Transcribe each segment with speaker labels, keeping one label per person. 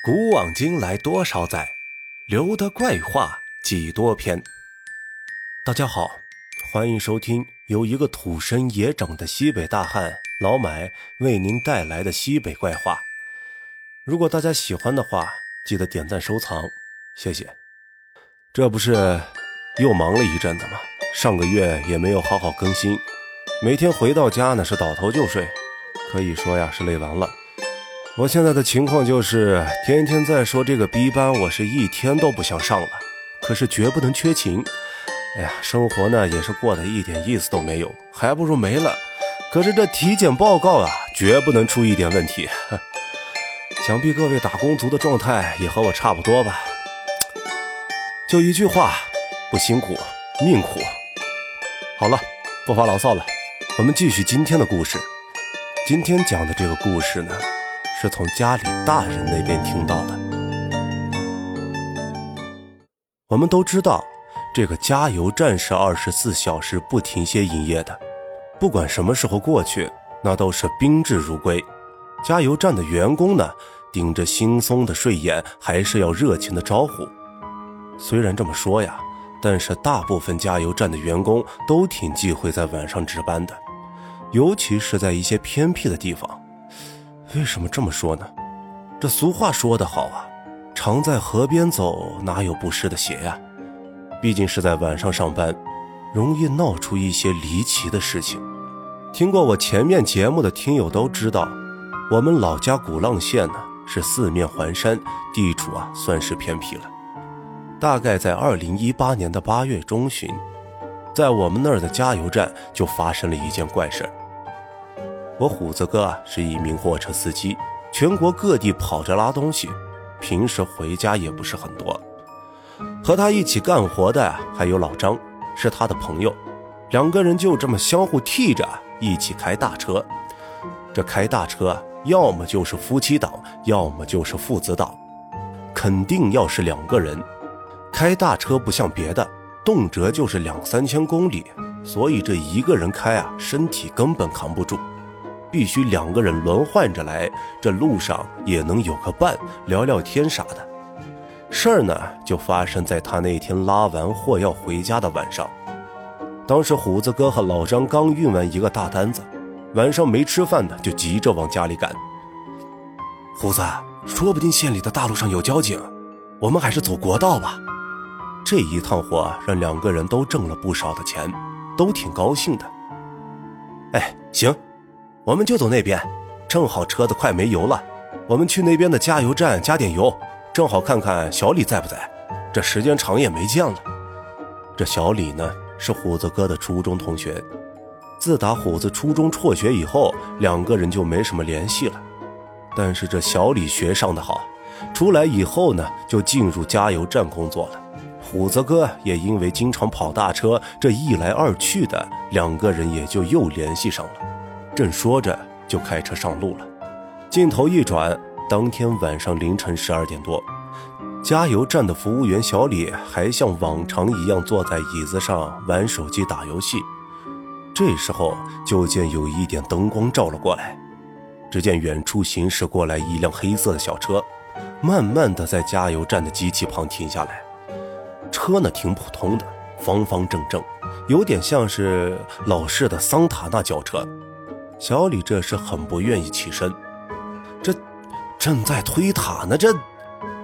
Speaker 1: 古往今来多少载，留得怪话几多篇。大家好，欢迎收听由一个土生野长的西北大汉老买为您带来的西北怪话。如果大家喜欢的话，记得点赞收藏，谢谢。这不是又忙了一阵子吗？上个月也没有好好更新，每天回到家呢是倒头就睡，可以说呀是累完了。我现在的情况就是天天在说这个 B 班，我是一天都不想上了，可是绝不能缺勤。哎呀，生活呢也是过得一点意思都没有，还不如没了。可是这体检报告啊，绝不能出一点问题。想必各位打工族的状态也和我差不多吧？就一句话，不辛苦命苦。好了，不发牢骚了，我们继续今天的故事。今天讲的这个故事呢。是从家里大人那边听到的。我们都知道，这个加油站是二十四小时不停歇营业的，不管什么时候过去，那都是宾至如归。加油站的员工呢，顶着惺忪的睡眼，还是要热情的招呼。虽然这么说呀，但是大部分加油站的员工都挺忌讳在晚上值班的，尤其是在一些偏僻的地方。为什么这么说呢？这俗话说得好啊，常在河边走，哪有不湿的鞋呀？毕竟是在晚上上班，容易闹出一些离奇的事情。听过我前面节目的听友都知道，我们老家鼓浪县呢是四面环山，地处啊算是偏僻了。大概在二零一八年的八月中旬，在我们那儿的加油站就发生了一件怪事儿。我虎子哥是一名货车司机，全国各地跑着拉东西，平时回家也不是很多。和他一起干活的还有老张，是他的朋友，两个人就这么相互替着一起开大车。这开大车啊要么就是夫妻档，要么就是父子档，肯定要是两个人。开大车不像别的，动辄就是两三千公里，所以这一个人开啊，身体根本扛不住。必须两个人轮换着来，这路上也能有个伴，聊聊天啥的。事儿呢，就发生在他那天拉完货要回家的晚上。当时虎子哥和老张刚运完一个大单子，晚上没吃饭的，就急着往家里赶。虎子，说不定县里的大路上有交警，我们还是走国道吧。这一趟货让两个人都挣了不少的钱，都挺高兴的。哎，行。我们就走那边，正好车子快没油了。我们去那边的加油站加点油，正好看看小李在不在。这时间长也没见了。这小李呢，是虎子哥的初中同学。自打虎子初中辍学以后，两个人就没什么联系了。但是这小李学上的好，出来以后呢，就进入加油站工作了。虎子哥也因为经常跑大车，这一来二去的，两个人也就又联系上了。正说着，就开车上路了。镜头一转，当天晚上凌晨十二点多，加油站的服务员小李还像往常一样坐在椅子上玩手机打游戏。这时候，就见有一点灯光照了过来。只见远处行驶过来一辆黑色的小车，慢慢的在加油站的机器旁停下来。车呢，挺普通的，方方正正，有点像是老式的桑塔纳轿车。小李这时很不愿意起身，这正在推塔呢，这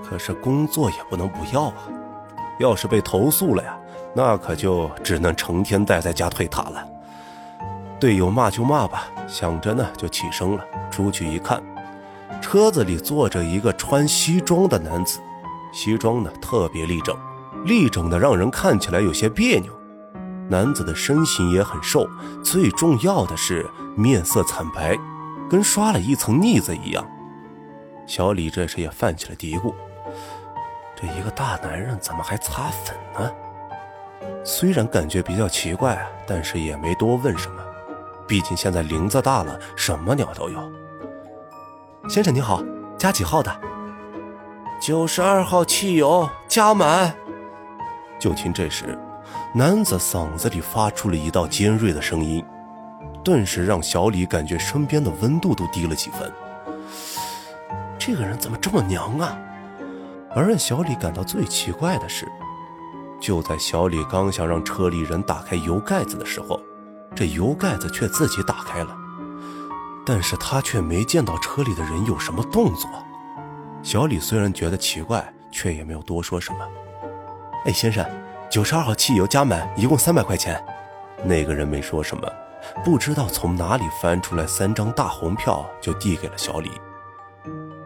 Speaker 1: 可是工作也不能不要啊。要是被投诉了呀，那可就只能成天待在家推塔了。队友骂就骂吧，想着呢就起身了，出去一看，车子里坐着一个穿西装的男子，西装呢特别立正，立正的让人看起来有些别扭。男子的身形也很瘦，最重要的是面色惨白，跟刷了一层腻子一样。小李这时也泛起了嘀咕：这一个大男人怎么还擦粉呢？虽然感觉比较奇怪啊，但是也没多问什么，毕竟现在林子大了，什么鸟都有。先生你好，加几号的？
Speaker 2: 九十二号汽油加满。
Speaker 1: 就听这时。男子嗓子里发出了一道尖锐的声音，顿时让小李感觉身边的温度都低了几分。这个人怎么这么娘啊？而让小李感到最奇怪的是，就在小李刚想让车里人打开油盖子的时候，这油盖子却自己打开了，但是他却没见到车里的人有什么动作。小李虽然觉得奇怪，却也没有多说什么。哎，先生，九十二号汽油加满，一共三百块钱。那个人没说什么，不知道从哪里翻出来三张大红票，就递给了小李。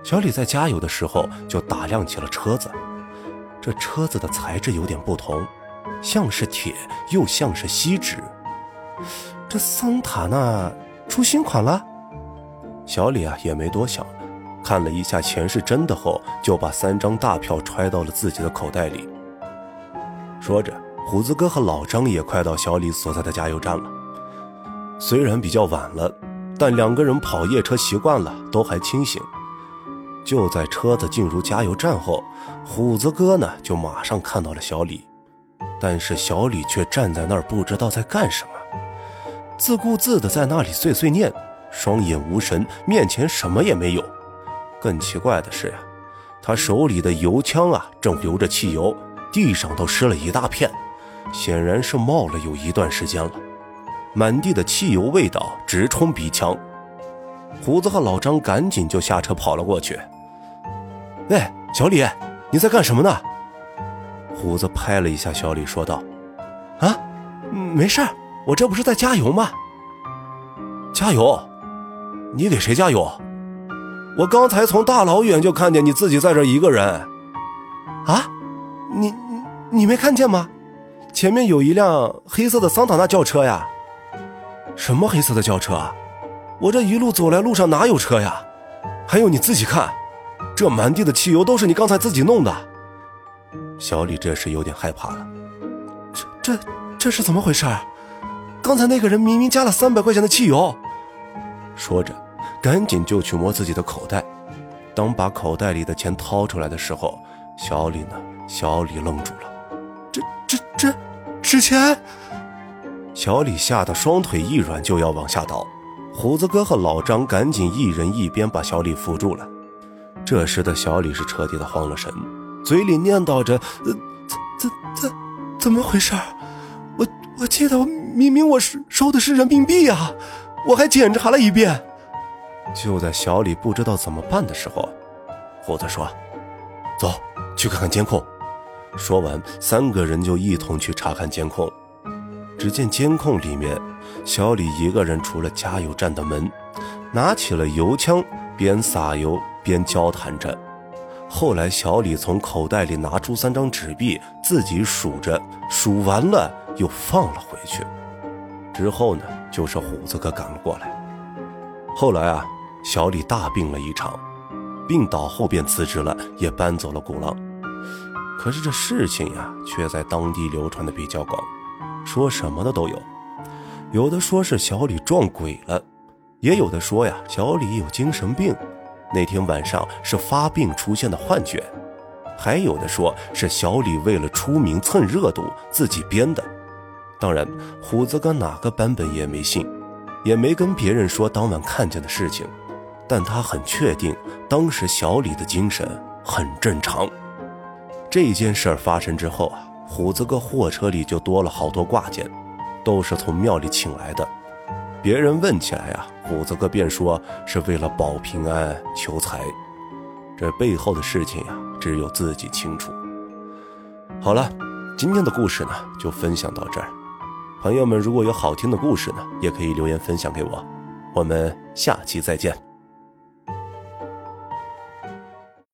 Speaker 1: 小李在加油的时候就打量起了车子，这车子的材质有点不同，像是铁，又像是锡纸。这桑塔纳出新款了？小李啊也没多想，看了一下钱是真的后，就把三张大票揣到了自己的口袋里。说着，虎子哥和老张也快到小李所在的加油站了。虽然比较晚了，但两个人跑夜车习惯了，都还清醒。就在车子进入加油站后，虎子哥呢就马上看到了小李，但是小李却站在那儿不知道在干什么，自顾自的在那里碎碎念，双眼无神，面前什么也没有。更奇怪的是呀，他手里的油枪啊正流着汽油，地上都湿了一大片，显然是冒了有一段时间了，满地的汽油味道直冲鼻腔。胡子和老张赶紧就下车跑了过去。喂，小李，你在干什么呢？虎子拍了一下小李，说道：“啊，没事我这不是在加油吗？加油？你给谁加油？我刚才从大老远就看见你自己在这一个人。啊，你你没看见吗？前面有一辆黑色的桑塔纳轿车呀。什么黑色的轿车？我这一路走来，路上哪有车呀？还有你自己看。”这满地的汽油都是你刚才自己弄的，小李这时有点害怕了。这这这是怎么回事？刚才那个人明明加了三百块钱的汽油。说着，赶紧就去摸自己的口袋。当把口袋里的钱掏出来的时候，小李呢？小李愣住了。这这这，纸钱！小李吓得双腿一软，就要往下倒。胡子哥和老张赶紧一人一边把小李扶住了。这时的小李是彻底的慌了神，嘴里念叨着：“呃，怎怎怎怎么回事？我我记得明明我是收的是人民币啊，我还检查了一遍。”就在小李不知道怎么办的时候，胡子说：“走，去看看监控。”说完，三个人就一同去查看监控。只见监控里面，小李一个人出了加油站的门，拿起了油枪，边撒油。边交谈着，后来小李从口袋里拿出三张纸币，自己数着，数完了又放了回去。之后呢，就是虎子哥赶了过来。后来啊，小李大病了一场，病倒后便辞职了，也搬走了鼓浪。可是这事情呀，却在当地流传的比较广，说什么的都有，有的说是小李撞鬼了，也有的说呀，小李有精神病。那天晚上是发病出现的幻觉，还有的说是小李为了出名蹭热度自己编的。当然，虎子哥哪个版本也没信，也没跟别人说当晚看见的事情，但他很确定当时小李的精神很正常。这件事儿发生之后啊，虎子哥货车里就多了好多挂件，都是从庙里请来的。别人问起来呀，虎子哥便说是为了保平安、求财。这背后的事情呀，只有自己清楚。好了，今天的故事呢，就分享到这儿。朋友们，如果有好听的故事呢，也可以留言分享给我。我们下期再见。